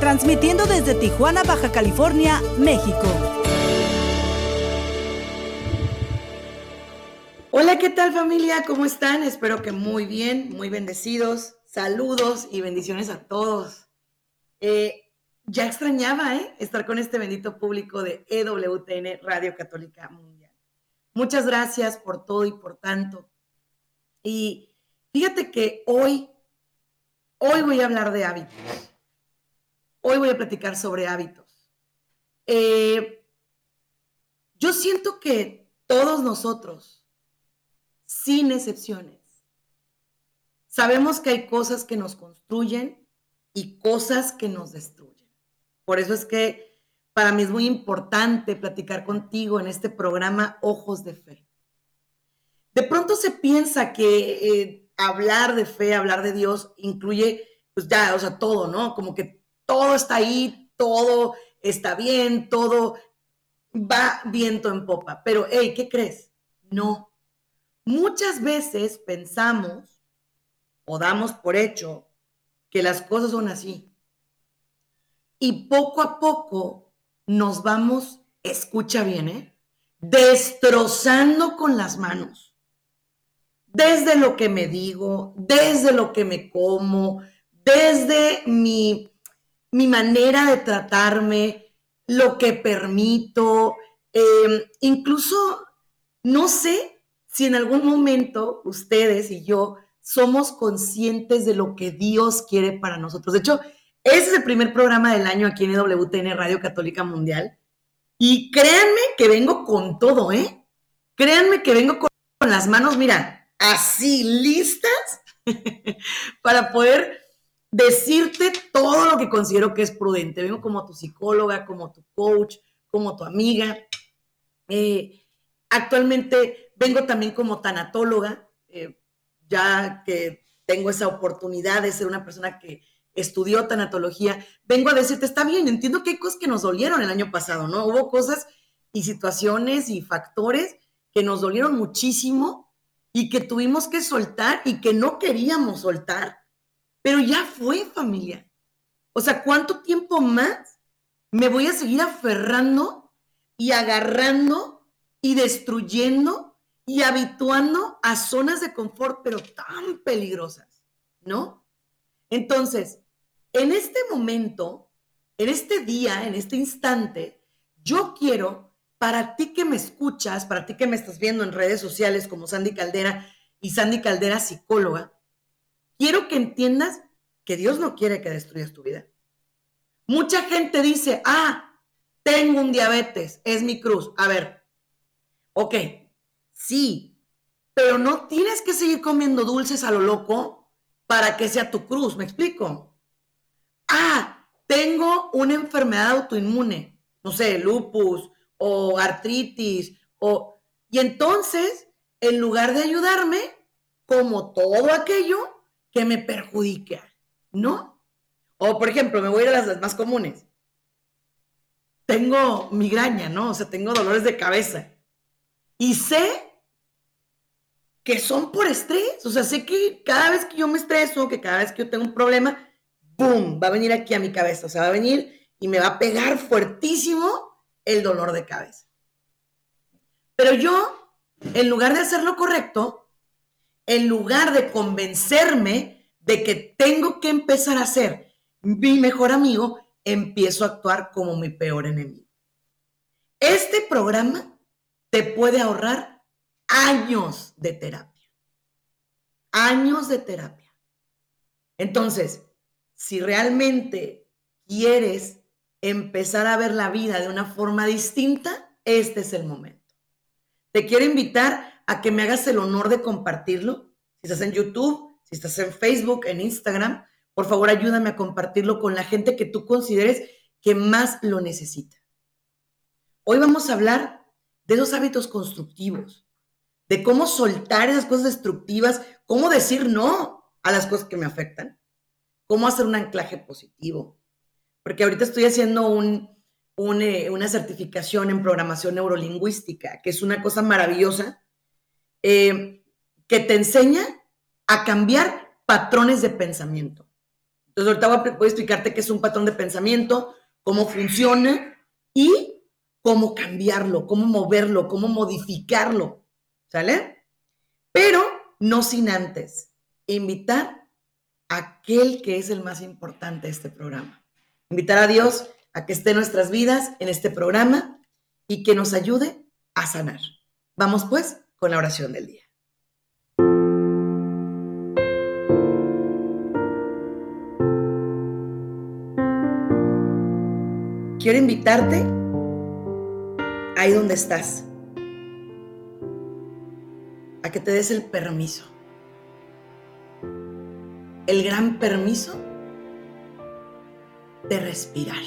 transmitiendo desde Tijuana, Baja California, México. Hola, ¿qué tal familia? ¿Cómo están? Espero que muy bien, muy bendecidos. Saludos y bendiciones a todos. Eh, ya extrañaba ¿eh? estar con este bendito público de EWTN Radio Católica Mundial. Muchas gracias por todo y por tanto. Y fíjate que hoy, hoy voy a hablar de hábitos. Hoy voy a platicar sobre hábitos. Eh, yo siento que todos nosotros sin excepciones. Sabemos que hay cosas que nos construyen y cosas que nos destruyen. Por eso es que para mí es muy importante platicar contigo en este programa Ojos de Fe. De pronto se piensa que eh, hablar de fe, hablar de Dios, incluye, pues ya, o sea, todo, ¿no? Como que todo está ahí, todo está bien, todo va viento en popa. Pero, hey, ¿qué crees? No, Muchas veces pensamos o damos por hecho que las cosas son así. Y poco a poco nos vamos, escucha bien, ¿eh? destrozando con las manos. Desde lo que me digo, desde lo que me como, desde mi, mi manera de tratarme, lo que permito, em, incluso, no sé si en algún momento ustedes y yo somos conscientes de lo que Dios quiere para nosotros. De hecho, ese es el primer programa del año aquí en WTN Radio Católica Mundial. Y créanme que vengo con todo, ¿eh? Créanme que vengo con, las manos, mira, así listas para poder decirte todo lo que considero que es prudente. Vengo como tu psicóloga, como tu coach, como tu amiga. Eh, actualmente Vengo también como tanatóloga, eh, ya que tengo esa oportunidad de ser una persona que estudió tanatología. Vengo a decirte, está bien, entiendo que hay cosas que nos dolieron el año pasado, ¿no? Hubo cosas y situaciones y factores que nos dolieron muchísimo y que tuvimos que soltar y que no queríamos soltar, pero ya fue familia. O sea, ¿cuánto tiempo más me voy a seguir aferrando y agarrando y destruyendo y habituando a zonas de confort, pero tan peligrosas, ¿no? Entonces, en este momento, en este día, en este instante, yo quiero, para ti que me escuchas, para ti que me estás viendo en redes sociales como Sandy Caldera y Sandy Caldera psicóloga, quiero que entiendas que Dios no quiere que destruyas tu vida. Mucha gente dice, ah, tengo un diabetes, es mi cruz. A ver, ok, Sí, pero no tienes que seguir comiendo dulces a lo loco para que sea tu cruz, ¿me explico? Ah, tengo una enfermedad autoinmune, no sé, lupus o artritis, o... Y entonces, en lugar de ayudarme, como todo aquello que me perjudica, ¿no? O, por ejemplo, me voy a ir a las más comunes. Tengo migraña, ¿no? O sea, tengo dolores de cabeza. Y sé que son por estrés. O sea, sé que cada vez que yo me estreso, que cada vez que yo tengo un problema, ¡boom! Va a venir aquí a mi cabeza. O sea, va a venir y me va a pegar fuertísimo el dolor de cabeza. Pero yo, en lugar de hacer lo correcto, en lugar de convencerme de que tengo que empezar a ser mi mejor amigo, empiezo a actuar como mi peor enemigo. Este programa te puede ahorrar años de terapia. Años de terapia. Entonces, si realmente quieres empezar a ver la vida de una forma distinta, este es el momento. Te quiero invitar a que me hagas el honor de compartirlo. Si estás en YouTube, si estás en Facebook, en Instagram, por favor ayúdame a compartirlo con la gente que tú consideres que más lo necesita. Hoy vamos a hablar de esos hábitos constructivos, de cómo soltar esas cosas destructivas, cómo decir no a las cosas que me afectan, cómo hacer un anclaje positivo. Porque ahorita estoy haciendo eh, una certificación en programación neurolingüística, que es una cosa maravillosa, eh, que te enseña a cambiar patrones de pensamiento. Entonces, ahorita voy a, explicarte qué es un patrón de pensamiento, cómo funciona y cómo cambiarlo, cómo moverlo, cómo modificarlo. ¿Sale? Pero no sin antes invitar a aquel que es el más importante de este programa. Invitar a Dios a que esté en nuestras vidas en este programa y que nos ayude a sanar. Vamos pues con la oración del día. quiero invitarte ahí donde estás, a que te des el permiso, el gran permiso de respirar,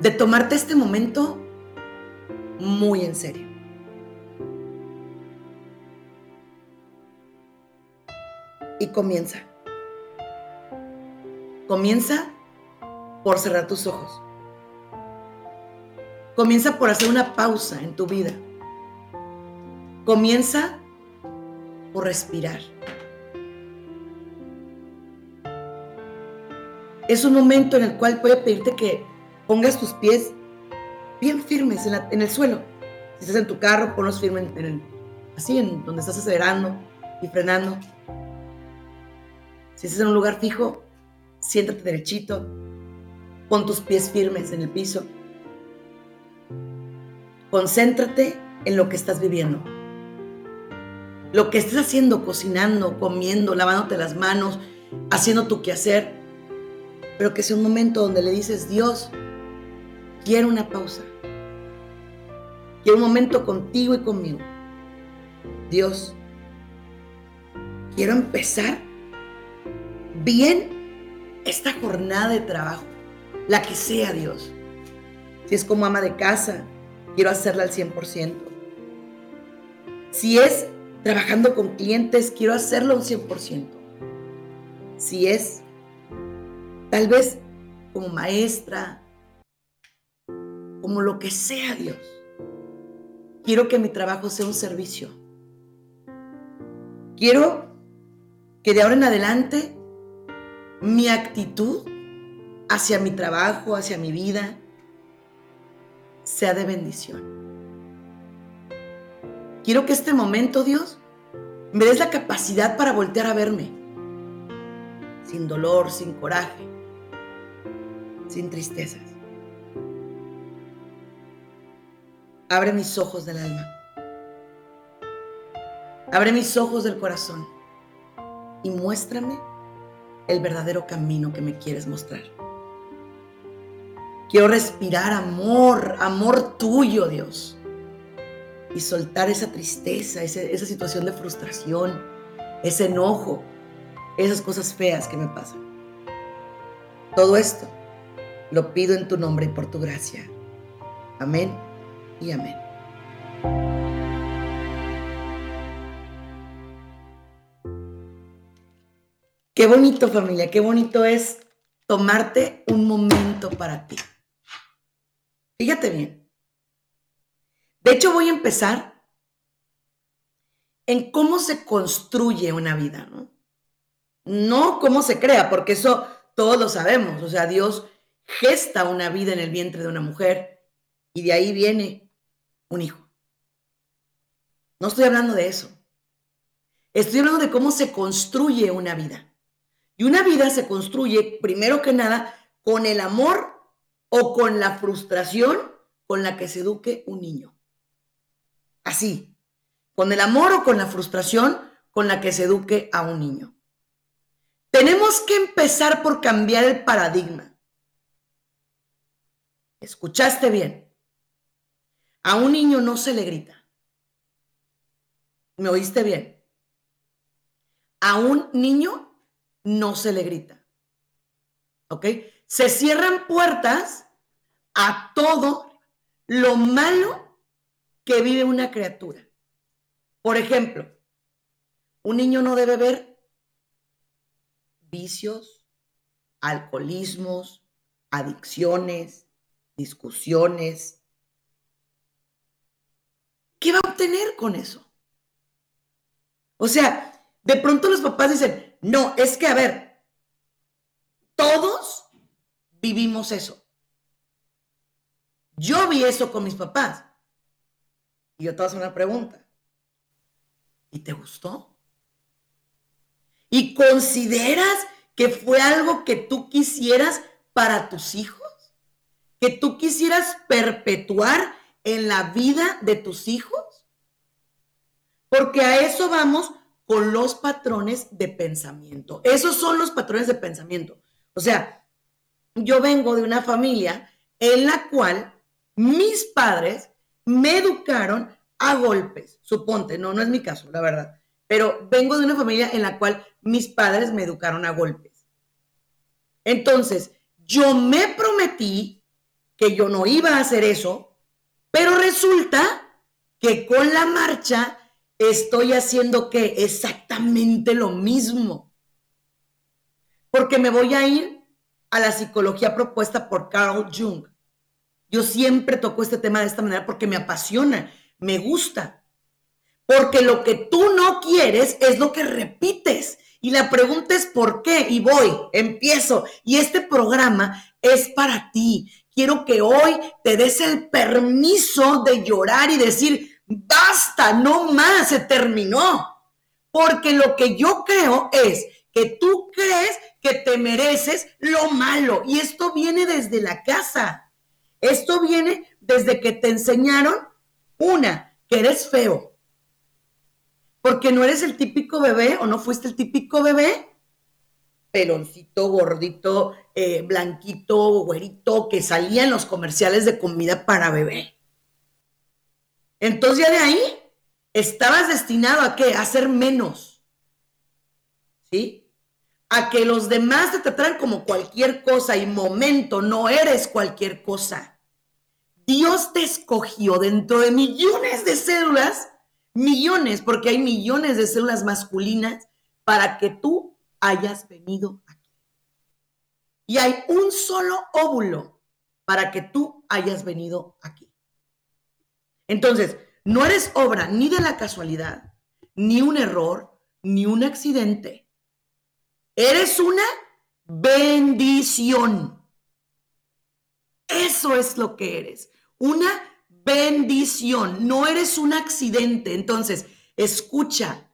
de tomarte este momento muy en serio. Y comienza. Comienza por cerrar tus ojos. Comienza por hacer una pausa en tu vida. Comienza por respirar. Es un momento en el cual puede pedirte que pongas tus pies bien firmes en, el suelo. Si estás en tu carro, ponlos firmes en así, en donde estás acelerando y frenando. Si estás en un lugar fijo, siéntate derechito, Pon tus pies firmes en el piso. Concéntrate en lo que estás viviendo. Lo que estés haciendo, cocinando, comiendo, lavándote las manos, haciendo tu quehacer. Pero que sea un momento donde le dices, Dios, quiero una pausa. Quiero un momento contigo y conmigo. Dios, quiero empezar bien esta jornada de trabajo la que sea Dios. Si es como ama de casa, quiero hacerla al 100%. Si es trabajando con clientes, quiero hacerlo al 100%. Si es tal vez como maestra, como lo que sea Dios. Quiero que mi trabajo sea un servicio. Quiero que de ahora en adelante mi actitud hacia mi trabajo, hacia mi vida, sea de bendición. Quiero que este momento, Dios, me des la capacidad para voltear a verme, sin dolor, sin coraje, sin tristezas. Abre mis ojos del alma. Abre mis ojos del corazón y muéstrame el verdadero camino que me quieres mostrar. Quiero respirar amor, amor tuyo, Dios. Y soltar esa tristeza, esa, situación de frustración, ese enojo, esas cosas feas que me pasan. Todo esto lo pido en tu nombre y por tu gracia. Amén y amén. Qué bonito familia, qué bonito es tomarte un momento para ti. Fíjate bien. De hecho, voy a empezar en cómo se construye una vida, ¿no? No cómo se crea, porque eso todos lo sabemos. O sea, Dios gesta una vida en el vientre de una mujer y de ahí viene un hijo. No estoy hablando de eso. Estoy hablando de cómo se construye una vida. Y una vida se construye, primero que nada, con el amor o con la frustración con la que se eduque un niño. Así, con el amor o con la frustración con la que se eduque a un niño. Tenemos que empezar por cambiar el paradigma. ¿Escuchaste bien? A un niño no se le grita. ¿Me oíste bien? A un niño no se le grita. ¿Ok? Se cierran puertas a todo lo malo que vive una criatura. Por ejemplo, un niño no debe ver vicios, alcoholismos, adicciones, discusiones. ¿Qué va a obtener con eso? O sea, de pronto los papás dicen, no, es que a ver, todos vivimos eso. Yo vi eso con mis papás. Y yo te voy a hacer una pregunta. ¿Y te gustó? ¿Y consideras que fue algo que tú quisieras para tus hijos? ¿Que tú quisieras perpetuar en la vida de tus hijos? Porque a eso vamos con los patrones de pensamiento. Esos son los patrones de pensamiento. O sea, yo vengo de una familia en la cual mis padres me educaron a golpes, suponte, no, no es mi caso, la verdad, pero vengo de una familia en la cual mis padres me educaron a golpes. Entonces, yo me prometí que yo no iba a hacer eso, pero resulta que con la marcha estoy haciendo que exactamente lo mismo. Porque me voy a ir a la psicología propuesta por Carl Jung. Yo siempre toco este tema de esta manera porque me apasiona me gusta. Porque lo que tú no quieres es lo que repites. Y la pregunta es por qué. Y voy, empiezo. Y este programa es para ti. Quiero que hoy te des el permiso de llorar y decir, basta, no más, se terminó. Porque lo que yo creo es que tú crees que te mereces lo malo. Y esto viene desde la casa. Esto viene desde que te enseñaron una, que eres feo. Porque no eres el típico bebé o no fuiste el típico bebé peloncito, gordito, eh, blanquito, güerito, que salía en los comerciales de comida para bebé. Entonces ya de ahí estabas destinado a qué? A ser menos. ¿Sí? A que los demás te trataran como cualquier cosa y momento, no eres cualquier cosa. Dios te escogió dentro de millones de células, millones, porque hay millones de células masculinas, para que tú hayas venido aquí. Y hay un solo óvulo para que tú hayas venido aquí. Entonces, no eres obra ni de la casualidad, ni un error, ni un accidente. Eres una bendición. Eso es lo que eres una bendición, no eres un accidente. Entonces, escucha.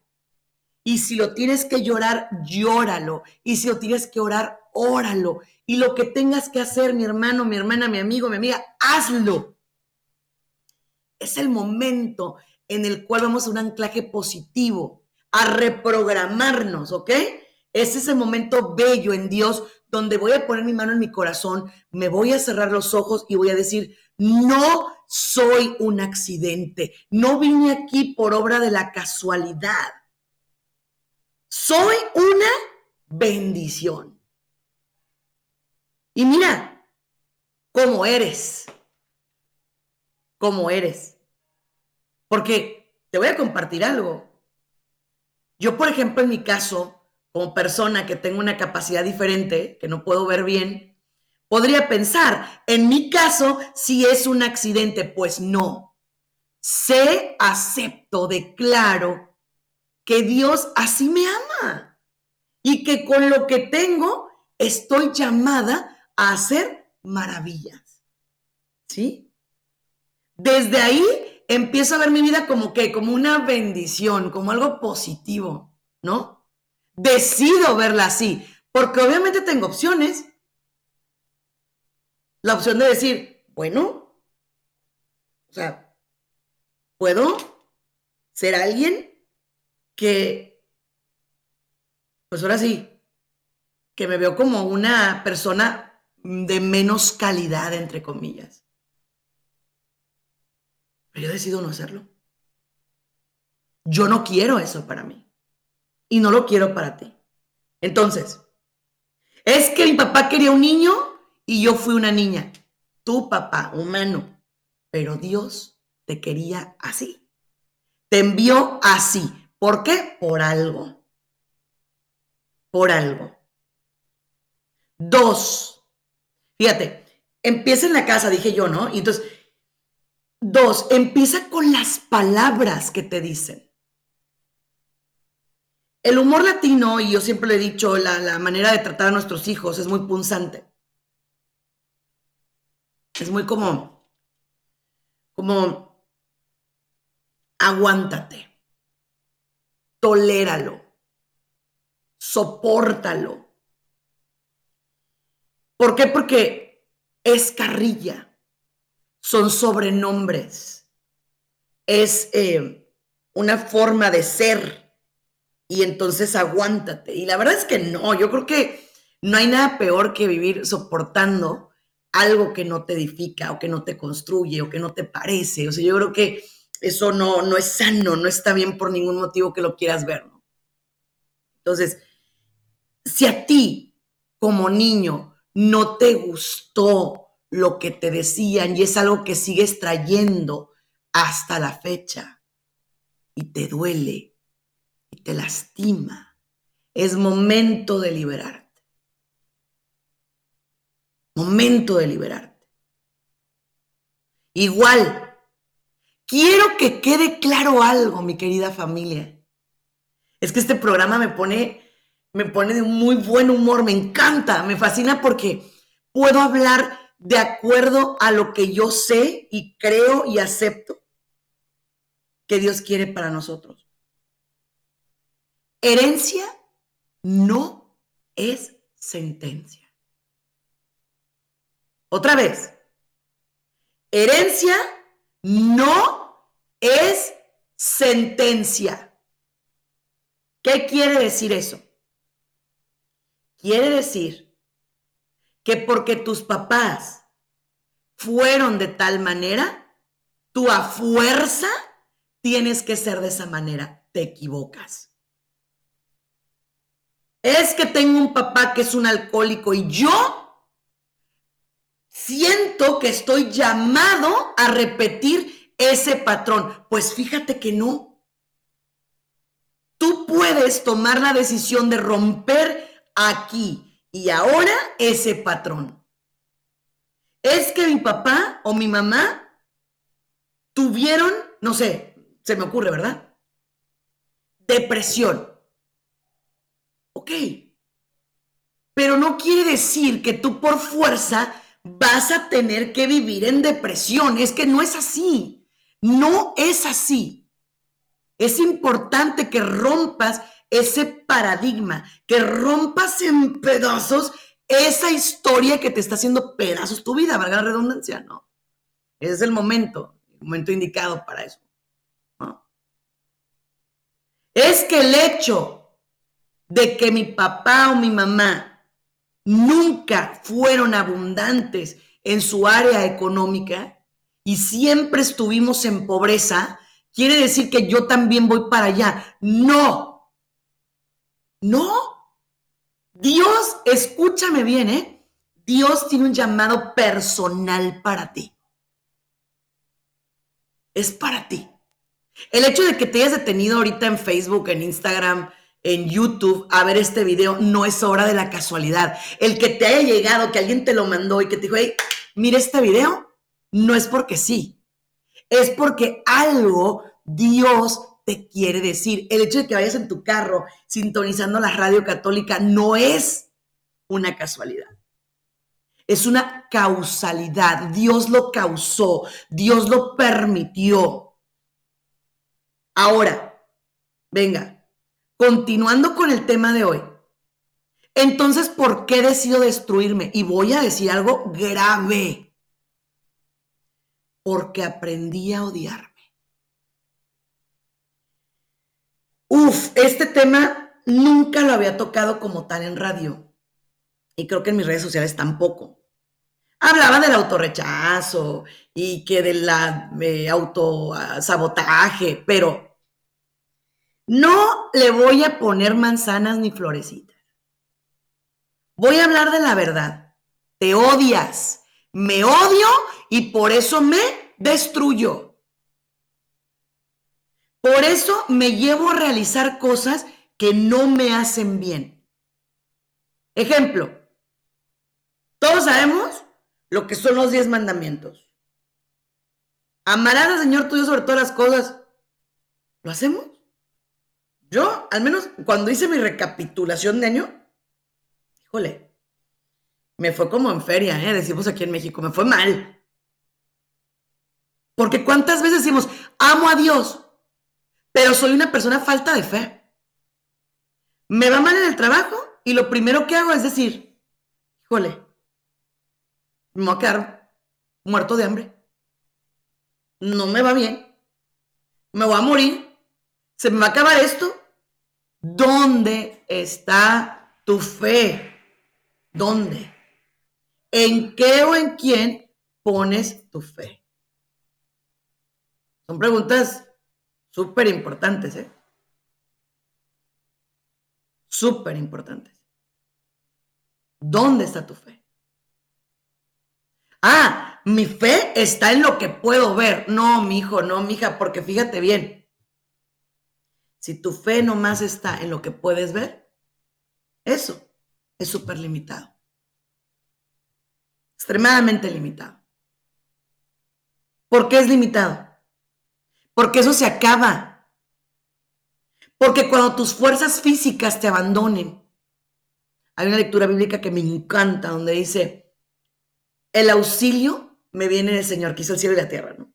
Y si lo tienes que llorar, llóralo. Y si lo tienes que orar, óralo. Y lo que tengas que hacer, mi hermano, mi hermana, mi amigo, mi amiga, hazlo. Es el momento en el cual vamos a un anclaje positivo, a reprogramarnos, ¿ok? Es ese momento bello en Dios donde voy a poner mi mano en mi corazón, me voy a cerrar los ojos y voy a decir, no soy un accidente, no vine aquí por obra de la casualidad. Soy una bendición. Y mira cómo eres, cómo eres. Porque te voy a compartir algo. Yo, por ejemplo, en mi caso, como persona que tengo una capacidad diferente, que no puedo ver bien, Podría pensar, en mi caso, si es un accidente, pues no. Sé, acepto, declaro que Dios así me ama y que con lo que tengo estoy llamada a hacer maravillas. ¿Sí? Desde ahí empiezo a ver mi vida como que, como una bendición, como algo positivo, ¿no? Decido verla así, porque obviamente tengo opciones la opción de decir, bueno, o sea, puedo ser alguien que, pues ahora sí, que me veo como una persona de menos calidad, entre comillas. Pero yo decido no hacerlo. Yo no quiero eso para mí. Y no lo quiero para ti. Entonces, es que mi papá quería un niño y yo fui una niña. tu papá humano, pero Dios te quería así. Te envió así. ¿Por qué? Por algo. Por algo. Dos. Fíjate, empieza en la casa, dije yo, ¿no? Y entonces, dos, empieza con las palabras que te dicen. El humor latino, y yo siempre le he dicho, la, la manera de tratar a nuestros hijos es muy punzante. Es muy como, como, aguántate, toléralo, sopórtalo. ¿Por qué? Porque es carrilla, son sobrenombres, es eh, una forma de ser y entonces aguántate. Y la verdad es que no, yo creo que no hay nada peor que vivir soportando algo que no te edifica o que no te construye o que no te parece. O sea, yo creo que eso no, no es sano, no está bien por ningún motivo que lo quieras ver. ¿no? Entonces, si a ti como niño no te gustó lo que te decían y es algo que sigues trayendo hasta la fecha y te duele y te lastima, es momento de liberarte. Momento de liberarte. Igual, quiero que quede claro algo, mi querida familia. Es que este programa me pone, me pone de muy buen humor, me encanta, me fascina porque puedo hablar de acuerdo a lo que yo sé y creo y acepto que Dios quiere para nosotros. Herencia no es sentencia. Otra vez, herencia no es sentencia. ¿Qué quiere decir eso? Quiere decir que porque tus papás fueron de tal manera, tú a fuerza tienes que ser de esa manera. Te equivocas. Es que tengo un papá que es un alcohólico y yo siento que estoy llamado a repetir ese patrón. Pues fíjate que no. Tú puedes tomar la decisión de romper aquí y ahora ese patrón. Es que mi papá o mi mamá tuvieron, no sé, se me ocurre, ¿verdad? Depresión. Ok. Pero no quiere decir que tú por fuerza vas a tener que vivir en depresión. Es que no es así. No es así. Es importante que rompas ese paradigma, que rompas en pedazos esa historia que te está haciendo pedazos tu vida, valga la redundancia, ¿no? Ese es el momento, el momento indicado para eso. Es que el hecho de que mi papá o mi mamá nunca fueron abundantes en su área económica y siempre estuvimos en pobreza, quiere decir que yo también voy para allá. No, no. Dios, escúchame bien, ¿eh? Dios tiene un llamado personal para ti. Es para ti. El hecho de que te hayas detenido ahorita en Facebook, en Instagram, en YouTube a ver este video, no es obra de la casualidad. El que te haya llegado, que alguien te lo mandó y que te dijo, hey, mira este video, no es porque sí. Es porque algo Dios te quiere decir. El hecho de que vayas en tu carro sintonizando la radio católica no es una casualidad. Es una causalidad. Dios lo causó. Dios lo permitió. Ahora, venga, Continuando con el tema de hoy. Entonces, ¿por qué decido destruirme? Y voy a decir algo grave. Porque aprendí a odiarme. Uf, este tema nunca lo había tocado como tal en radio. Y creo que en mis redes sociales tampoco. Hablaba del autorrechazo y que del eh, autosabotaje, pero no le voy a poner manzanas ni florecitas. Voy a hablar de la verdad. Te odias, me odio y por eso me destruyo. Por eso me llevo a realizar cosas que no me hacen bien. Ejemplo, todos sabemos lo que son los diez mandamientos. Amarás al Señor tuyo sobre todas las cosas. ¿Lo hacemos? Yo, al menos cuando hice mi recapitulación de año, híjole, me fue como en feria, ¿eh? decimos aquí en México, me fue mal. Porque cuántas veces decimos, amo a Dios, pero soy una persona falta de fe. Me va mal en el trabajo y lo primero que hago es decir, híjole, me voy a quedar muerto de hambre. No me va bien. Me voy a morir. Se me va a acabar esto. ¿Dónde está tu fe? ¿Dónde? ¿En qué o en quién pones tu fe? Son preguntas súper importantes, ¿eh? Súper importantes. ¿Dónde está tu fe? Ah, mi fe está en lo que puedo ver. No, mi hijo, no, mi hija, porque fíjate bien. Si tu fe nomás está en lo que puedes ver, eso es súper limitado extremadamente limitado. ¿Por qué es limitado? Porque eso se acaba. Porque cuando tus fuerzas físicas te abandonen, hay una lectura bíblica que me encanta donde dice, el auxilio me viene del Señor, que hizo el cielo y la tierra, ¿no?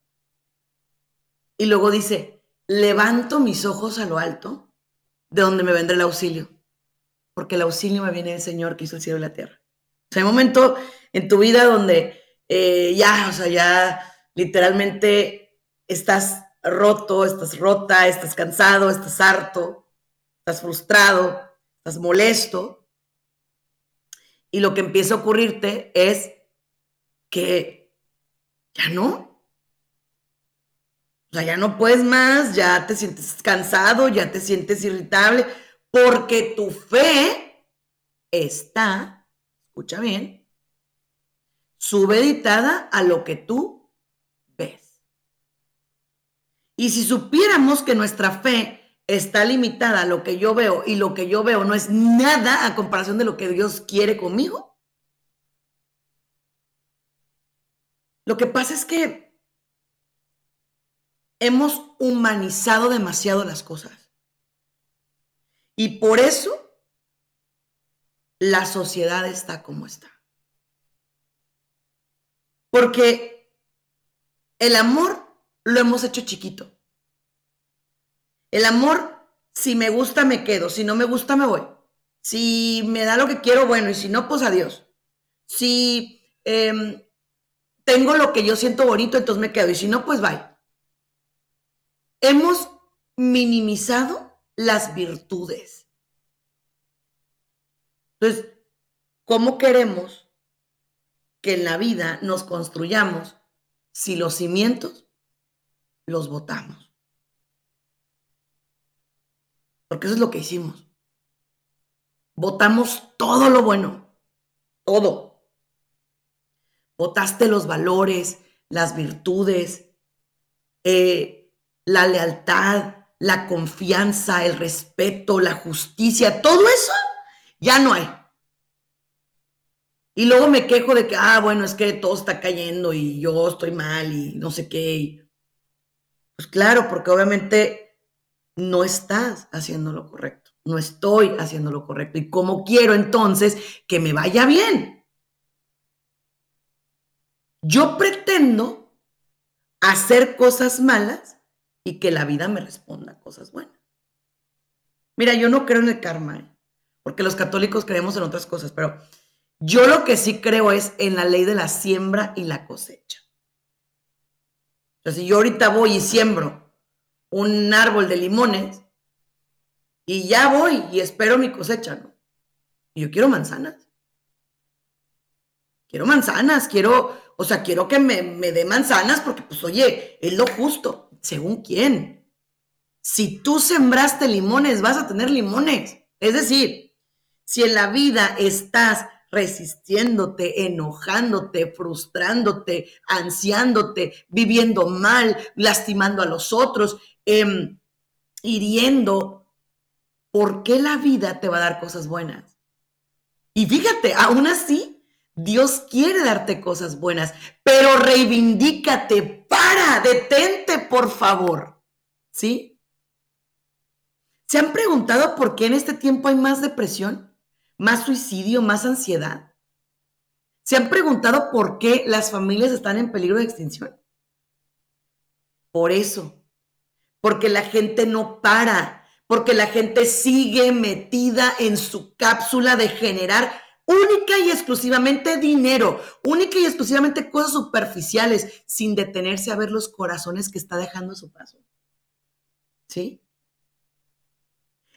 Y luego dice, levanto mis ojos a lo alto, de donde me vendrá el auxilio, porque el auxilio me viene del Señor, que hizo el cielo y la tierra. O sea, hay un momento en tu vida donde eh, ya, o sea, ya literalmente estás roto, estás rota, estás cansado, estás harto, estás frustrado, estás molesto. Y lo que empieza a ocurrirte es que ya no. O sea, ya no puedes más, ya te sientes cansado, ya te sientes irritable, porque tu fe está escucha bien, subeditada a lo que tú ves. Y si supiéramos que nuestra fe está limitada a lo que yo veo y lo que yo veo no es nada a comparación de lo que Dios quiere conmigo, lo que pasa es que hemos humanizado demasiado las cosas. Y por eso la sociedad está como está. Porque el amor lo hemos hecho chiquito. El amor, si me gusta, me quedo. Si no me gusta, me voy. Si me da lo que quiero, bueno. Y si no, pues adiós. Si em, tengo lo que yo siento bonito, entonces me quedo. Y si no, pues bye. Hemos minimizado las virtudes. Entonces, ¿cómo queremos que en la vida nos construyamos si los cimientos los botamos? Porque eso es lo que hicimos. Votamos todo lo bueno, todo. Votaste los valores, las virtudes, eh, la lealtad, la confianza, el respeto, la justicia, todo eso ya no hay. Y luego me quejo de que, ah, bueno, es que todo está cayendo y yo estoy mal y no sé qué. Pues claro, porque obviamente no estás haciendo lo correcto. No estoy haciendo lo correcto. ¿Y cómo quiero entonces que me vaya bien? Yo pretendo hacer cosas malas y que la vida me responda cosas buenas. Mira, yo no creo en el karma. ¿eh? porque los católicos creemos en otras cosas, pero yo lo que sí creo es en la ley de la siembra y la cosecha. O sea, si yo ahorita voy y siembro un árbol de limones y ya voy y espero mi cosecha, ¿no? Y yo quiero manzanas. Quiero manzanas, quiero, o sea, quiero que me, me dé manzanas porque, pues, oye, es lo justo. ¿Según quién? Si tú sembraste limones, vas a tener limones. Es decir, si en la vida estás resistiéndote, enojándote, frustrándote, ansiándote, viviendo mal, lastimando a los otros, em, hiriendo, ¿por qué la vida te va a dar cosas buenas? Y fíjate, aún así, Dios quiere darte cosas buenas, pero reivindícate, para, detente, por favor. ¿Sí? ¿Se han preguntado por qué en este tiempo hay más depresión, más suicidio, más ansiedad? ¿Se han preguntado por qué las familias están en peligro de extinción? Por eso, porque la gente no para, porque la gente sigue metida en su cápsula de generar única y exclusivamente dinero, única y exclusivamente cosas superficiales, sin detenerse a ver los corazones que está dejando a su paso. ¿Sí?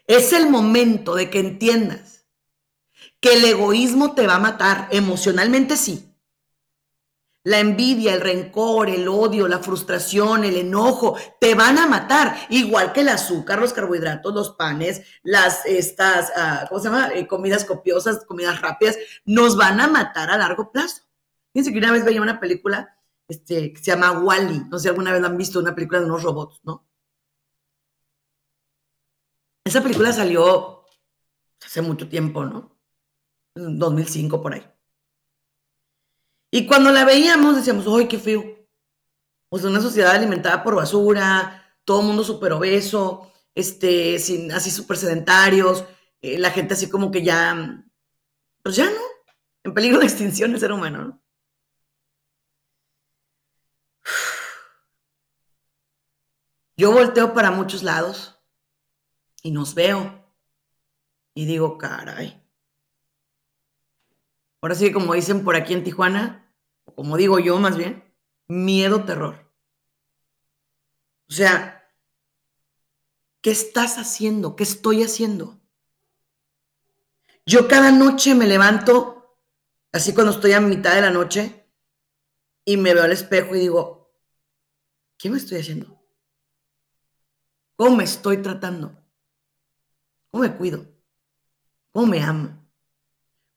Es el momento de que entiendas que el egoísmo te va a matar, emocionalmente sí. La envidia, el rencor, el odio, la frustración, el enojo, te van a matar, igual que el azúcar, los carbohidratos, los panes, las estas, ah, ¿cómo se llama? Eh, comidas copiosas, comidas rápidas, nos van a matar a largo plazo. Fíjense que una vez veía una película este, que se llama Wally, no sé si alguna vez la han visto, una película de unos robots, ¿no? Esa película salió hace mucho tiempo, ¿no? En 2005 por ahí. Y cuando la veíamos decíamos, ¡ay, qué feo! Pues una sociedad alimentada por basura, todo mundo súper obeso, este, sin, así súper sedentarios, eh, la gente así como que ya, pues ya no, en peligro de extinción el ser humano, ¿no? Yo volteo para muchos lados y nos veo y digo, caray. Ahora sí, como dicen por aquí en Tijuana, o como digo yo más bien, miedo, terror. O sea, ¿qué estás haciendo? ¿Qué estoy haciendo? Yo cada noche me levanto, así cuando estoy a mitad de la noche, y me veo al espejo y digo, ¿qué me estoy haciendo? ¿Cómo me estoy tratando? ¿Cómo me cuido? ¿Cómo me amo?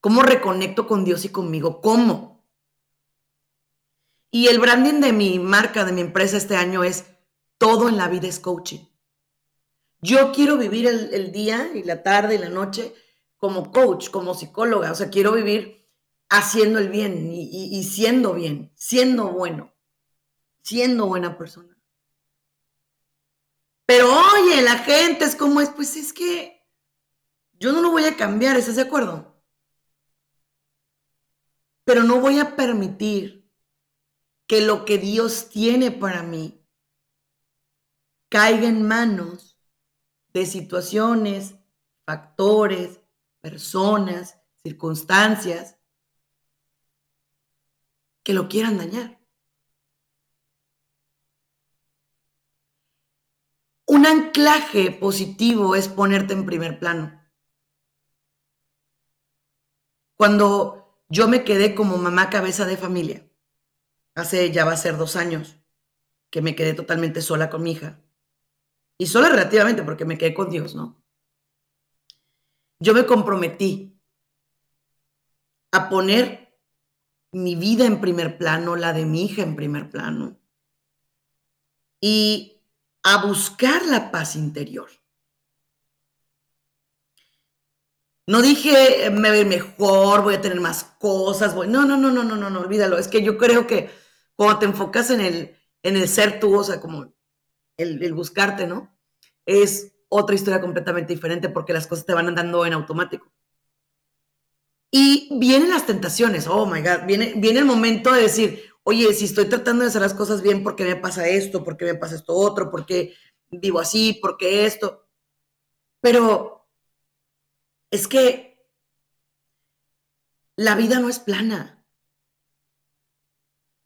¿Cómo reconecto con Dios y conmigo? ¿Cómo? Y el branding de mi marca, de mi empresa este año es todo en la vida es coaching. Yo quiero vivir el, día y la tarde y la noche como coach, como psicóloga. O sea, quiero vivir haciendo el bien y, siendo bien, siendo bueno, siendo buena persona. Pero oye, la gente es como es, pues es que yo no lo voy a cambiar, ¿estás de acuerdo? Pero no voy a permitir que lo que Dios tiene para mí caiga en manos de situaciones, factores, personas, circunstancias que lo quieran dañar. Un anclaje positivo es ponerte en primer plano. Cuando yo me quedé como mamá cabeza de familia, hace ya va a ser dos años, que me quedé totalmente sola con mi hija. Y sola relativamente porque me quedé con Dios, ¿no? Yo me comprometí a poner mi vida en primer plano, la de mi hija en primer plano, y a buscar la paz interior. No dije me voy mejor, voy a tener más cosas, voy. No, no, no, no, no, no, no, olvídalo. Es que yo creo que cuando te enfocas en el, en el ser tú, o sea, como el, el buscarte, ¿no? Es otra historia completamente diferente porque las cosas te van andando en automático. Y vienen las tentaciones, oh my God, viene, viene el momento de decir, oye, si estoy tratando de hacer las cosas bien, ¿por qué me pasa esto? ¿Por qué me pasa esto otro? ¿Por qué vivo así? ¿Por qué esto? Pero es que la vida no es plana.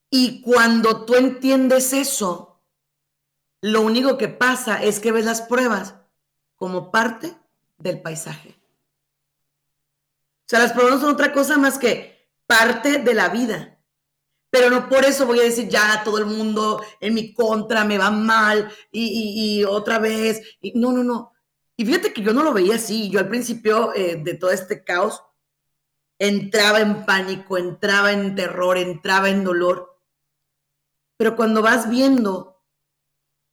Y cuando tú entiendes eso, lo único que pasa es que ves las pruebas como parte del paisaje. O sea, las pruebas no son otra cosa más que parte de la vida. Pero no por eso voy a decir ya todo el mundo en mi contra me va mal y, otra vez. Y, no, no, no. Y fíjate que yo no lo veía así. Yo al principio eh, de todo este caos, entraba en pánico, entraba en terror, entraba en dolor. Pero cuando vas viendo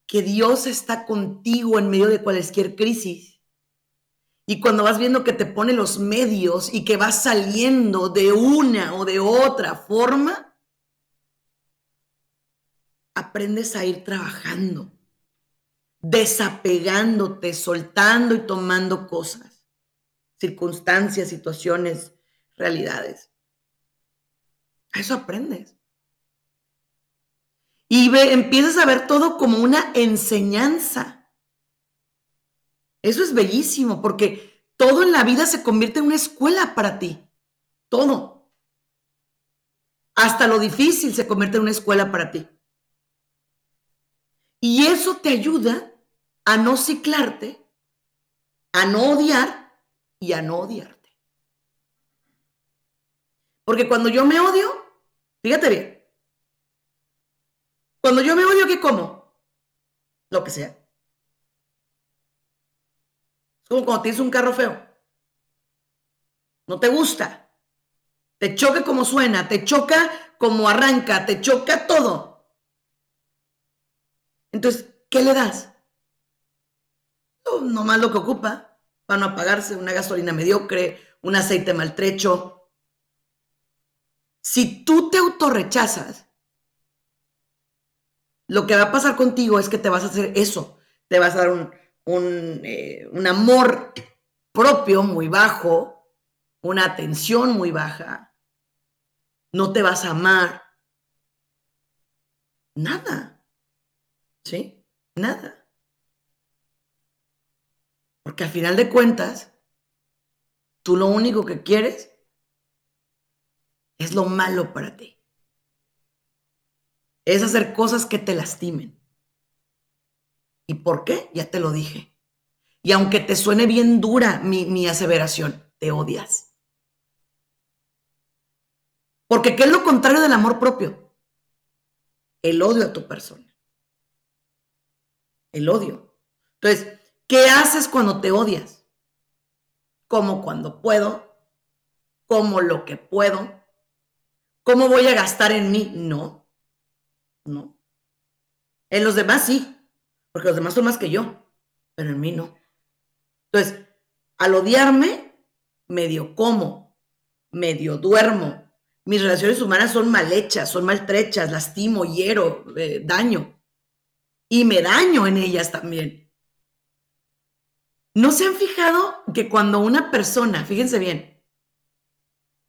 que Dios está contigo en medio de cualquier crisis, y cuando vas viendo que te pone los medios y que vas saliendo de una o de otra forma, aprendes a ir trabajando, desapegándote, soltando y tomando cosas, circunstancias, situaciones, realidades. A eso aprendes. Y empiezas a ver todo como una enseñanza. Eso es bellísimo porque todo en la vida se convierte en una escuela para ti. Todo. Hasta lo difícil se convierte en una escuela para ti. Y eso te ayuda a no ciclarte, a no odiar y a no odiarte. Porque cuando yo me odio, fíjate bien, cuando yo me odio, ¿qué como? Lo que sea. Es como cuando tienes un carro feo. No te gusta. Te choca como suena, te choca como arranca, te choca todo. Entonces, ¿qué le das? No, nomás lo que ocupa para no apagarse, una gasolina mediocre, un aceite maltrecho. Si tú te autorrechazas, lo que va a pasar contigo es que te vas a hacer eso. Te vas a dar un, un, eh, un amor propio muy bajo, una atención muy baja. No te vas a amar. Nada. ¿Sí? Nada. Porque al final de cuentas, tú lo único que quieres es lo malo para ti. Es hacer cosas que te lastimen. ¿Y por qué? Ya te lo dije. Y aunque te suene bien dura mi, mi aseveración, te odias. Porque ¿qué es lo contrario del amor propio? El odio a tu persona el odio. Entonces, ¿qué haces cuando te odias? Como cuando puedo, como lo que puedo, cómo voy a gastar en mí. No, no. En los demás sí, porque los demás son más que yo, pero en mí no. Entonces, al odiarme, medio como, medio duermo. Mis relaciones humanas son mal hechas, son maltrechas, lastimo, hiero, eh, daño y me daño en ellas también. ¿No se han fijado que cuando una persona, fíjense bien,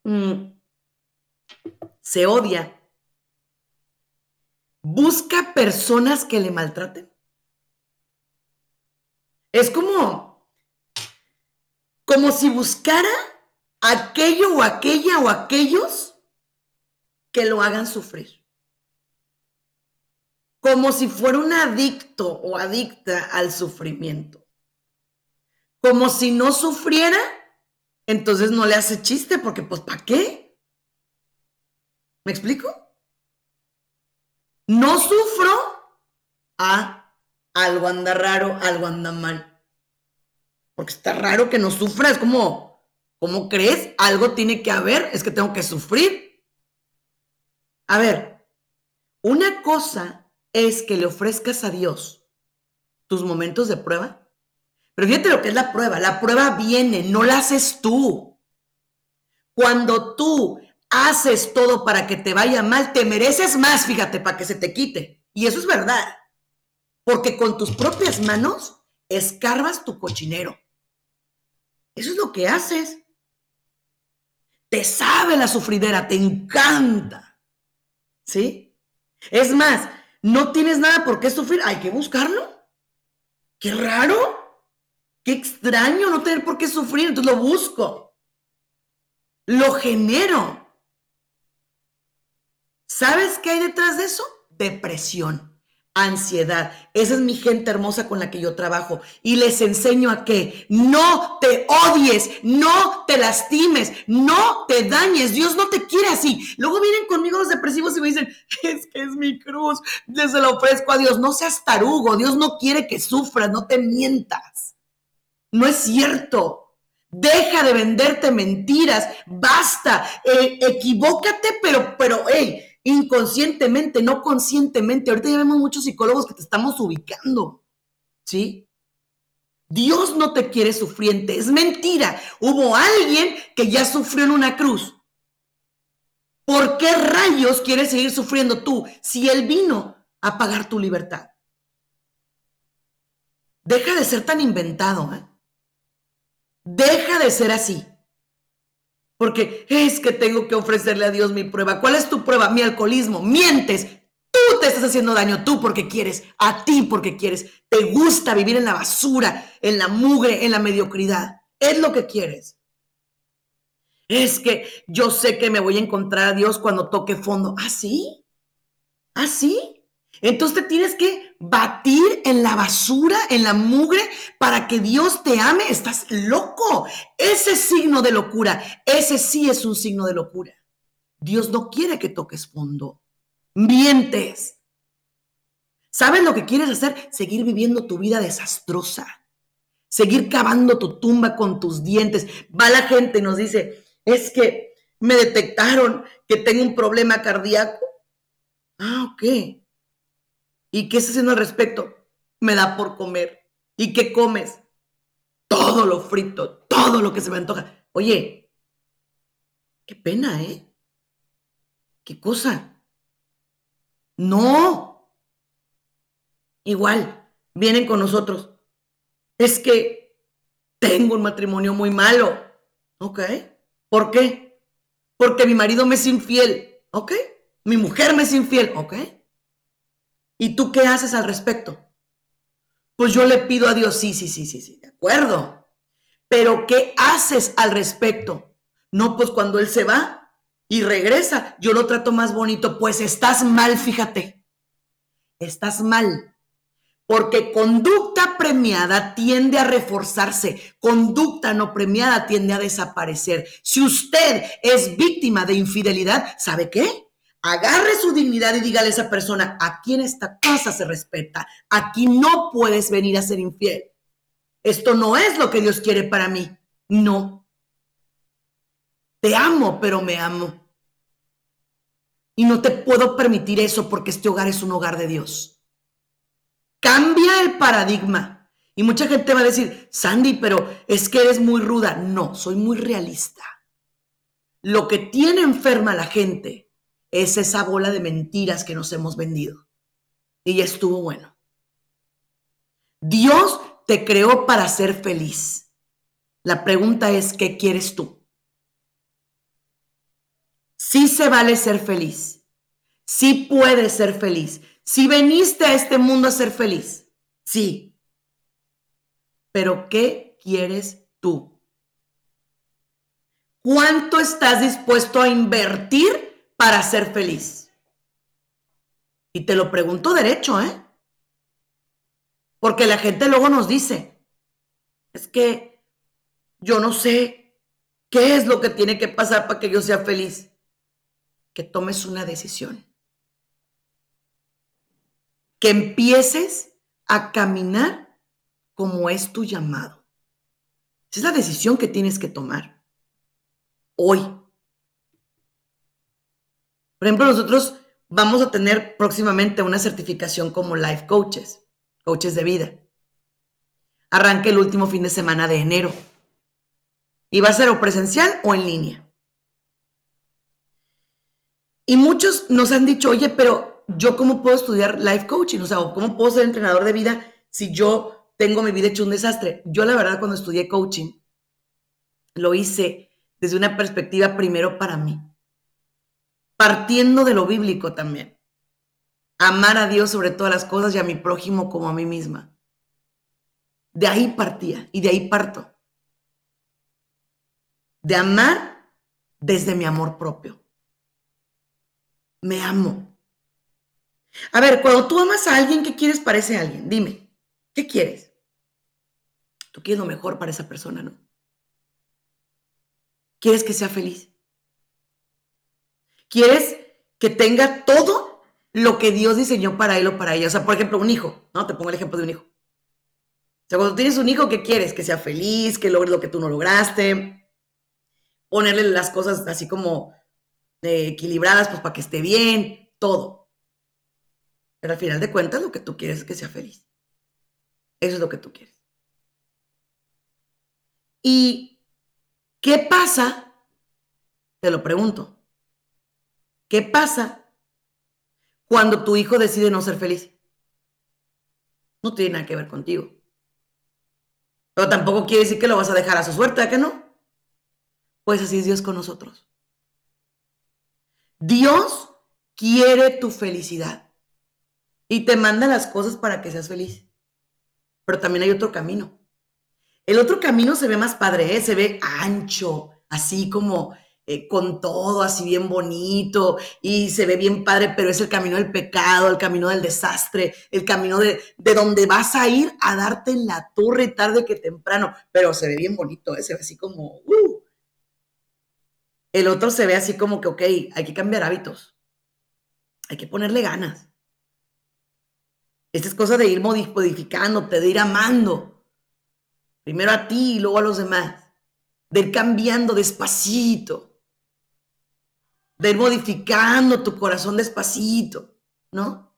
mm, se odia, busca personas que le maltraten? Es como, como si buscara aquello o aquella o aquellos que lo hagan sufrir como si fuera un adicto o adicta al sufrimiento. Como si no sufriera, entonces no le hace chiste, porque pues ¿para qué? ¿Me explico? No sufro, ah, algo anda raro, algo anda mal. Porque está raro que no sufra, es como, ¿cómo crees? Algo tiene que haber, es que tengo que sufrir. A ver, una cosa es que le ofrezcas a Dios tus momentos de prueba. Pero fíjate lo que es la prueba. La prueba viene, no la haces tú. Cuando tú haces todo para que te vaya mal, te mereces más, fíjate, para que se te quite. Y eso es verdad. Porque con tus propias manos escarbas tu cochinero. Eso es lo que haces. Te sabe la sufridera, te encanta. ¿Sí? Es más, no tienes nada por qué sufrir, hay que buscarlo. Qué raro, qué extraño no tener por qué sufrir, entonces lo busco, lo genero. ¿Sabes qué hay detrás de eso? Depresión ansiedad. Esa es mi gente hermosa con la que yo trabajo. Y les enseño a que no te odies, no te lastimes, no te dañes. Dios no te quiere así. Luego vienen conmigo los depresivos y me dicen, es que es mi cruz, les lo ofrezco a Dios. No seas tarugo, Dios no quiere que sufras, no te mientas. No es cierto. Deja de venderte mentiras. Basta. Eh, equivócate, pero, pero, hey, inconscientemente, no conscientemente. Ahorita ya vemos muchos psicólogos que te estamos ubicando. ¿Sí? Dios no te quiere sufriente. Es mentira. Hubo alguien que ya sufrió en una cruz. ¿Por qué rayos quieres seguir sufriendo tú si Él vino a pagar tu libertad? Deja de ser tan inventado. ¿eh? Deja de ser así. Porque es que tengo que ofrecerle a Dios mi prueba. ¿Cuál es tu prueba? Mi alcoholismo. Mientes. Tú te estás haciendo daño, tú porque quieres, a ti porque quieres. Te gusta vivir en la basura, en la mugre, en la mediocridad. Es lo que quieres. Es que yo sé que me voy a encontrar a Dios cuando toque fondo. ¿Ah, sí? ¿Ah, sí? Entonces te tienes que batir en la basura, en la mugre, para que Dios te ame. Estás loco. Ese signo de locura, ese sí es un signo de locura. Dios no quiere que toques fondo. Mientes. ¿Sabes lo que quieres hacer? Seguir viviendo tu vida desastrosa. Seguir cavando tu tumba con tus dientes. Va la gente y nos dice, es que me detectaron que tengo un problema cardíaco. Ah, ok. ¿Y qué estás haciendo al respecto? Me da por comer. ¿Y qué comes? Todo lo frito, todo lo que se me antoja. Oye, qué pena, ¿eh? ¿Qué cosa? No. Igual, vienen con nosotros. Es que tengo un matrimonio muy malo. ¿Ok? ¿Por qué? Porque mi marido me es infiel. ¿Ok? Mi mujer me es infiel. ¿Ok? ¿Y tú qué haces al respecto? Pues yo le pido a Dios, sí, sí, sí, sí, sí, de acuerdo. Pero ¿qué haces al respecto? No, pues cuando Él se va y regresa, yo lo trato más bonito. Pues estás mal, fíjate. Estás mal. Porque conducta premiada tiende a reforzarse, conducta no premiada tiende a desaparecer. Si usted es víctima de infidelidad, ¿sabe qué? Agarre su dignidad y dígale a esa persona, aquí en esta casa se respeta, aquí no puedes venir a ser infiel. Esto no es lo que Dios quiere para mí. No. Te amo, pero me amo. Y no te puedo permitir eso porque este hogar es un hogar de Dios. Cambia el paradigma. Y mucha gente va a decir, Sandy, pero es que eres muy ruda. No, soy muy realista. Lo que tiene enferma a la gente es esa bola de mentiras que nos hemos vendido. Y ya estuvo bueno. Dios te creó para ser feliz. La pregunta es, ¿qué quieres tú? Sí se vale ser feliz. Sí puedes ser feliz. Si veniste a este mundo a ser feliz. Sí. Pero ¿qué quieres tú? ¿Cuánto estás dispuesto a invertir para ser feliz? Y te lo pregunto derecho, ¿eh? Porque la gente luego nos dice, es que yo no sé qué es lo que tiene que pasar para que yo sea feliz. Que tomes una decisión. Que empieces a caminar como es tu llamado. Esa es la decisión que tienes que tomar. Hoy. Por ejemplo, nosotros vamos a tener próximamente una certificación como life coaches, coaches de vida. Arranque el último fin de semana de enero. Y va a ser o presencial o en línea. Y muchos nos han dicho, oye, pero yo cómo puedo estudiar life coaching, o sea, cómo puedo ser entrenador de vida si yo tengo mi vida hecho un desastre. Yo la verdad cuando estudié coaching, lo hice desde una perspectiva primero para mí partiendo de lo bíblico también. Amar a Dios sobre todas las cosas y a mi prójimo como a mí misma. De ahí partía y de ahí parto. De amar desde mi amor propio. Me amo. A ver, cuando tú amas a alguien, ¿qué quieres para ese alguien? Dime, ¿qué quieres? Tú quieres lo mejor para esa persona, ¿no? ¿Quieres que sea feliz? Quieres que tenga todo lo que Dios diseñó para él o para ella. O sea, por ejemplo, un hijo, ¿no? Te pongo el ejemplo de un hijo. sea, cuando tienes un hijo, ¿qué quieres? Que sea feliz, que logre lo que tú no lograste, ponerle las cosas así como eh, equilibradas, pues para que esté bien, todo. Pero al final de cuentas, lo que tú quieres es que sea feliz. Eso es lo que tú quieres. ¿Y qué pasa? Te lo pregunto. ¿Qué pasa cuando tu hijo decide no ser feliz? No tiene nada que ver contigo. Pero tampoco quiere decir que lo vas a dejar a su suerte, ¿a que no? Pues así es Dios con nosotros. Dios quiere tu felicidad y te manda las cosas para que seas feliz. Pero también hay otro camino. El otro camino se ve más padre, ¿eh? se ve ancho, así como eh, con todo, así bien bonito y se ve bien padre, pero es el camino del pecado, el camino del desastre, el camino de, de donde vas a ir a darte en la torre tarde que temprano, pero se ve bien bonito, ¿eh? se ve así como... Uh. El otro se ve así como que, ok, hay que cambiar hábitos, hay que ponerle ganas. Esta es cosa de ir modificándote, de ir amando primero a ti y luego a los demás, de ir cambiando despacito, de ir modificando tu corazón despacito, ¿no?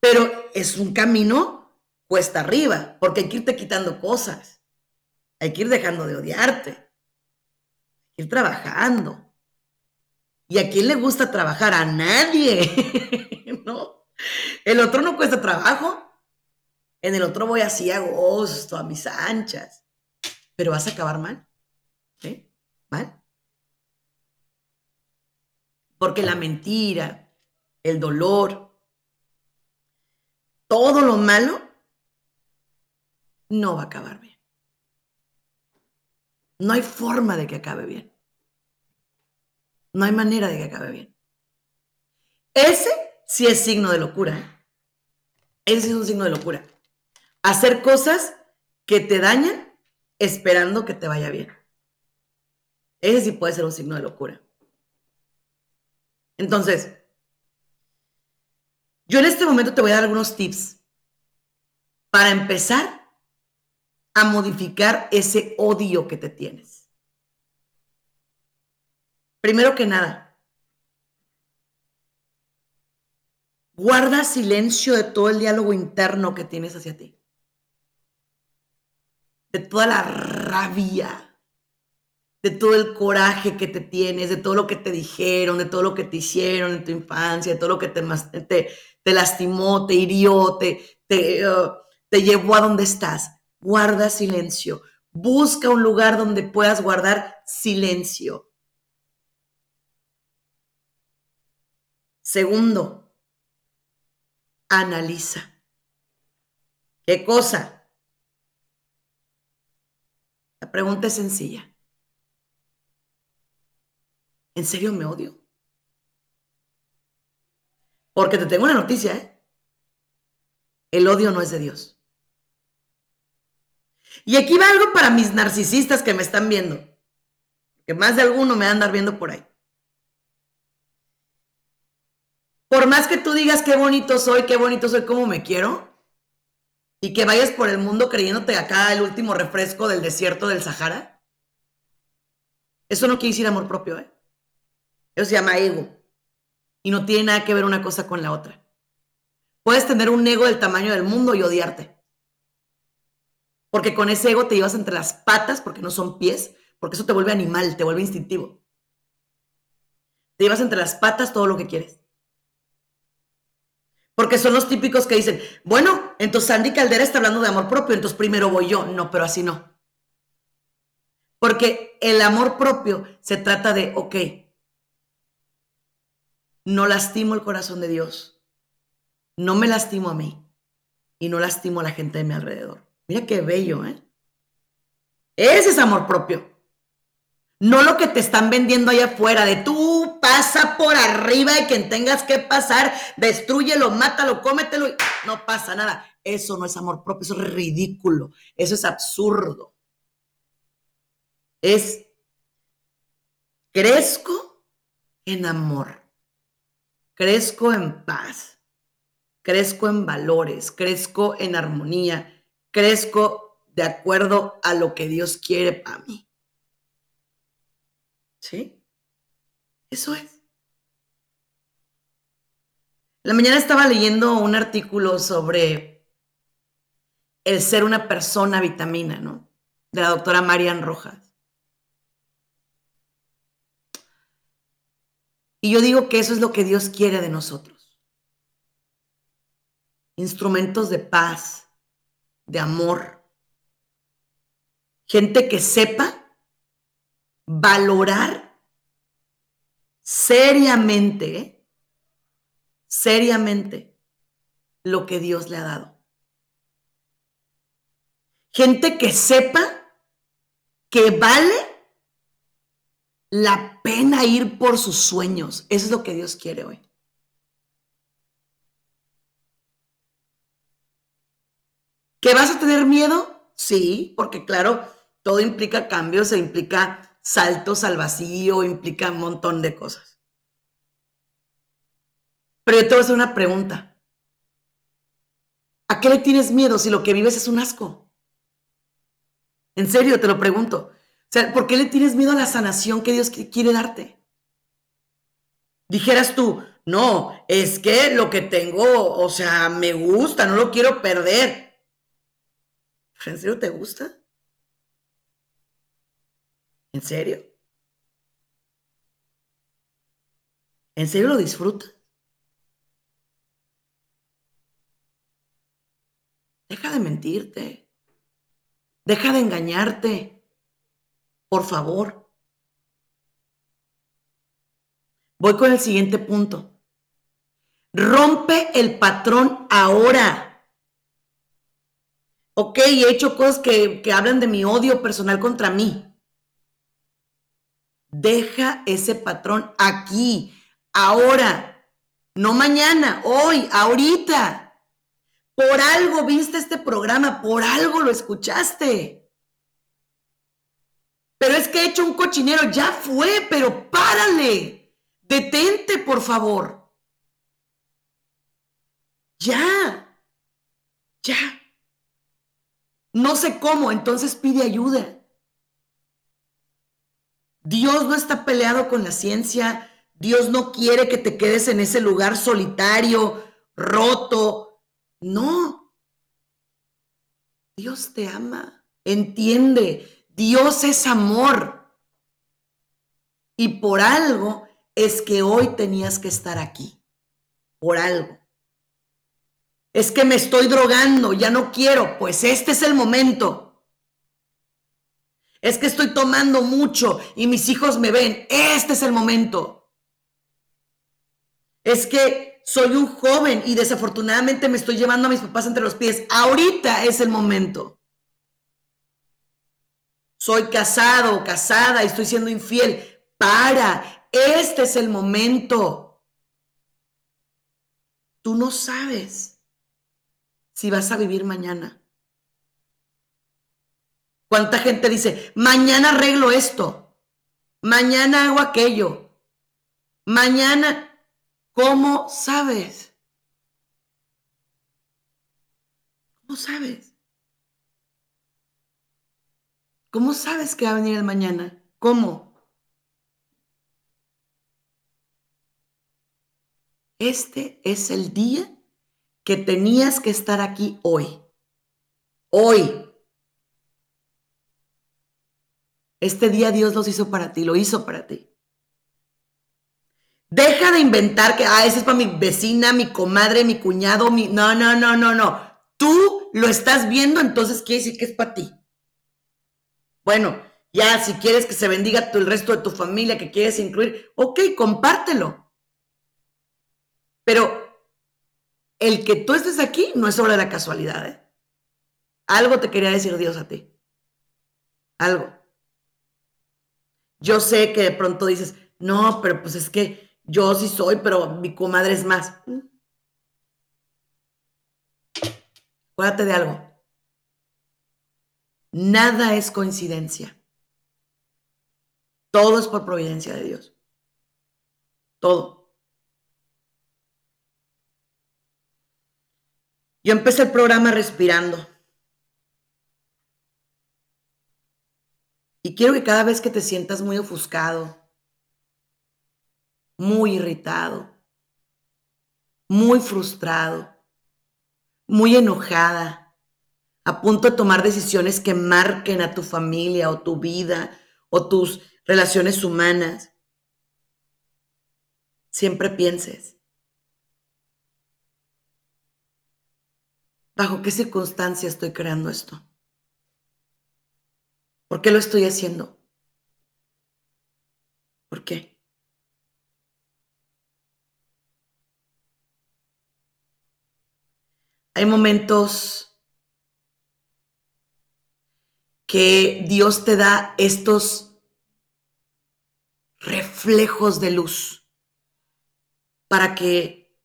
Pero es un camino cuesta arriba, porque hay que irte quitando cosas, hay que ir dejando de odiarte, hay que ir trabajando. ¿Y a quién le gusta trabajar? A nadie, ¿no? El otro no cuesta trabajo, en el otro voy así a gusto, a mis anchas. Pero vas a acabar mal. ¿Sí? Mal. Porque la mentira, el dolor, todo lo malo no va a acabar bien. No hay forma de que acabe bien. No hay manera de que acabe bien. Ese sí es signo de locura. ¿eh? Ese es un signo de locura hacer cosas que te dañan esperando que te vaya bien. Ese sí puede ser un signo de locura. Entonces, yo en este momento te voy a dar algunos tips para empezar a modificar ese odio que te tienes. Primero que nada, guarda silencio de todo el diálogo interno que tienes hacia ti de toda la rabia, de todo el coraje que te tienes, de todo lo que te dijeron, de todo lo que te hicieron en tu infancia, de todo lo que te, te, lastimó, te hirió, te, te, uh, te llevó a donde estás. Guarda silencio. Busca un lugar donde puedas guardar silencio. Segundo, analiza. ¿Qué cosa? La pregunta es sencilla. ¿En serio me odio? Porque te tengo una noticia, ¿eh? El odio no es de Dios. Y aquí va algo para mis narcisistas que me están viendo. Que más de alguno me va a andar viendo por ahí. Por más que tú digas qué bonito soy, qué bonito soy, cómo me quiero, y que vayas por el mundo creyéndote acá el último refresco del desierto del Sahara. Eso no quiere decir amor propio, ¿eh? Eso se llama ego. Y no tiene nada que ver una cosa con la otra. Puedes tener un ego del tamaño del mundo y odiarte. Porque con ese ego te llevas entre las patas, porque no son pies, porque eso te vuelve animal, te vuelve instintivo. Te llevas entre las patas todo lo que quieres. Porque son los típicos que dicen, bueno, entonces Sandy Caldera está hablando de amor propio, entonces primero voy yo. No, pero así no. Porque el amor propio se trata de, ok, no lastimo el corazón de Dios, no me lastimo a mí y no lastimo a la gente de mi alrededor. Mira qué bello, ¿eh? Ese es amor propio. No lo que te están vendiendo allá afuera, de tú pasa por arriba y quien tengas que pasar, destruyelo, mátalo, cómetelo no pasa nada. Eso no es amor propio, eso es ridículo, eso es absurdo. Es crezco en amor, crezco en paz, crezco en valores, crezco en armonía, crezco de acuerdo a lo que Dios quiere para mí. ¿Sí? Eso es. La mañana estaba leyendo un artículo sobre el ser una persona vitamina, ¿no? De la doctora Marian Rojas. Y yo digo que eso es lo que Dios quiere de nosotros. Instrumentos de paz, de amor. Gente que sepa valorar seriamente, ¿eh? seriamente lo que Dios le ha dado. Gente que sepa que vale la pena ir por sus sueños. Eso es lo que Dios quiere hoy. ¿Que vas a tener miedo? Sí, porque claro, todo implica cambios e implica saltos al vacío, implica un montón de cosas. Pero yo te voy a hacer una pregunta. ¿A qué le tienes miedo si lo que vives es un asco? En serio, te lo pregunto. Sea, ¿por qué le tienes miedo a la sanación que Dios quiere darte? Dijeras tú, no, es que lo que tengo, o sea, me gusta, no lo quiero perder. ¿En serio te gusta? ¿En serio? ¿En serio lo disfrutas? Deja de mentirte. Deja de engañarte. Por favor. Voy con el siguiente punto. Rompe el patrón ahora. Ok, he hecho cosas que, que hablan de mi odio personal contra mí. Deja ese patrón aquí, ahora, no mañana, hoy, ahorita. Por algo viste este programa, por algo lo escuchaste. Pero es que he hecho un cochinero, ya fue, pero párale. Detente, por favor. Ya. Ya. No sé cómo, entonces pide ayuda. Dios no está peleado con la ciencia. Dios no quiere que te quedes en ese lugar solitario, roto, no. Dios te ama. Entiende. Dios es amor. Y por algo es que hoy tenías que estar aquí. Por algo. Es que me estoy drogando, ya no quiero. Pues este es el momento. Es que estoy tomando mucho y mis hijos me ven. Este es el momento. Es que soy un joven y desafortunadamente me estoy llevando a mis papás entre los pies. Ahorita es el momento. Soy casado o casada y estoy siendo infiel. Para, este es el momento. Tú no sabes si vas a vivir mañana. ¿Cuánta gente dice, mañana arreglo esto, mañana hago aquello, mañana ¿Cómo sabes? ¿Cómo sabes? ¿Cómo sabes que va a venir el mañana? ¿Cómo? Este es el día que tenías que estar aquí hoy. Hoy. Este día Dios los hizo para ti, lo hizo para ti. Deja de inventar que, ah, ese es para mi vecina, mi comadre, mi cuñado, mi... No, no, no, no, no. Tú lo estás viendo, entonces quiere decir que es para ti. Bueno, ya si quieres que se bendiga el resto de tu familia, que quieres incluir, ok, compártelo. Pero el que tú estés aquí no es obra de la casualidad. ¿eh? Algo te quería decir Dios a ti. Algo. Yo sé que de pronto dices, no, pero pues es que yo sí soy, pero mi comadre es más. Acuérdate de algo. Nada es coincidencia. Todo es por providencia de Dios. Todo. Yo empecé el programa respirando. Y quiero que cada vez que te sientas muy ofuscado, muy irritado, muy frustrado, muy enojada, a punto de tomar decisiones que marquen a tu familia o tu vida o tus relaciones humanas, siempre pienses, ¿bajo qué circunstancia estoy creando esto? ¿Por qué lo estoy haciendo? ¿Por qué? Hay momentos que Dios te da estos reflejos de luz para que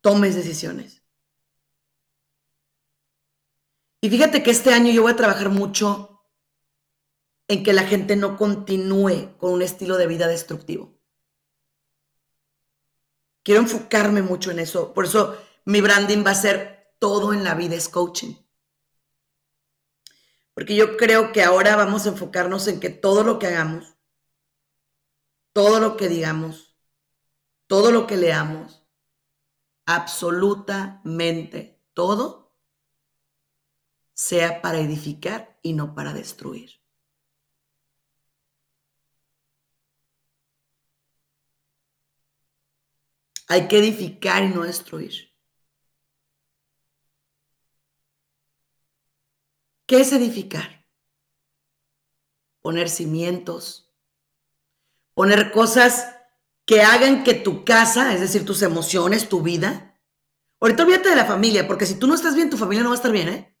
tomes decisiones. Y fíjate que este año yo voy a trabajar mucho en que la gente no continúe con un estilo de vida destructivo. Quiero enfocarme mucho en eso. Por eso mi branding va a ser todo en la vida es coaching. Porque yo creo que ahora vamos a enfocarnos en que todo lo que hagamos, todo lo que digamos, todo lo que leamos, absolutamente todo, sea para edificar y no para destruir. Hay que edificar y no destruir. ¿Qué es edificar? Poner cimientos, poner cosas que hagan que tu casa, es decir, tus emociones, tu vida, ahorita olvídate de la familia, porque si tú no estás bien, tu familia no va a estar bien, ¿eh?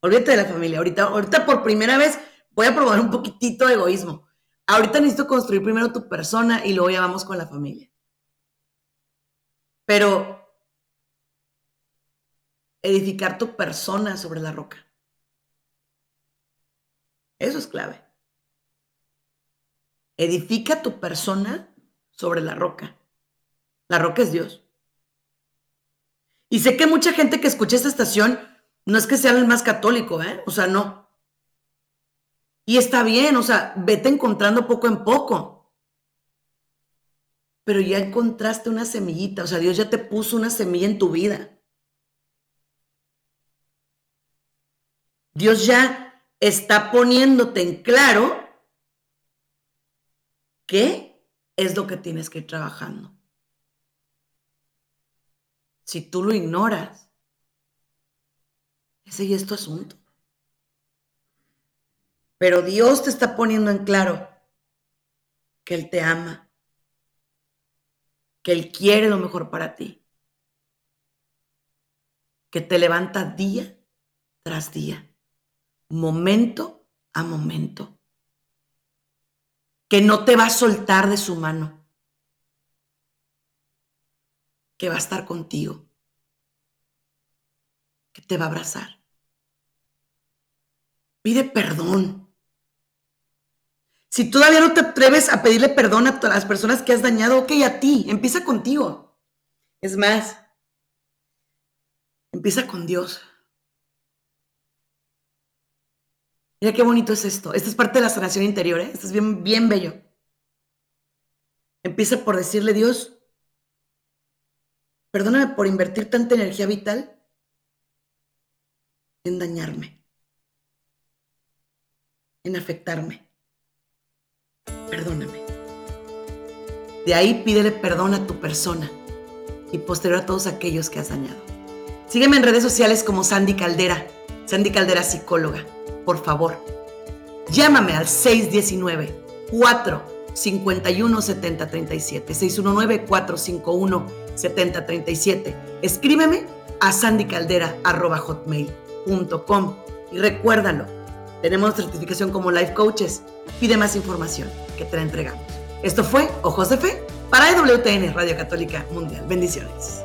Olvídate de la familia. Ahorita, ahorita por primera vez voy a probar un poquitito de egoísmo. Ahorita necesito construir primero tu persona y luego ya vamos con la familia. Pero edificar tu persona sobre la roca. Eso es clave. Edifica tu persona sobre la roca. La roca es Dios. Y sé que mucha gente que escucha esta estación no es que sea el más católico, ¿eh? O sea, no. Y está bien, o sea, vete encontrando poco en poco. Pero ya encontraste una semillita, o sea, Dios ya te puso una semilla en tu vida. Dios ya está poniéndote en claro qué es lo que tienes que ir trabajando. Si tú lo ignoras, ese ya es tu asunto. Pero Dios te está poniendo en claro que Él te ama, que Él quiere lo mejor para ti, que te levanta día tras día momento a momento, que no te va a soltar de su mano, que va a estar contigo, que te va a abrazar. Pide perdón. Si todavía no te atreves a pedirle perdón a las personas que has dañado, ok, a ti, empieza contigo. Es más, empieza con Dios. Mira qué bonito es esto. Esta es parte de la sanación interior, ¿eh? Esto es bien, bien bello. Empieza por decirle, Dios, perdóname por invertir tanta energía vital en dañarme, en afectarme. Perdóname. De ahí pídele perdón a tu persona y posterior a todos aquellos que has dañado. Sígueme en redes sociales como Sandy Caldera, Sandy Caldera psicóloga por favor, llámame al 619 451 7037 619 451 7037 Escríbeme a sandycaldera.hotmail.com y recuérdalo, tenemos certificación como Life Coaches. Pide más información que te la entregamos. Esto fue Ojos de Fe para EWTN Radio Católica Mundial. Bendiciones.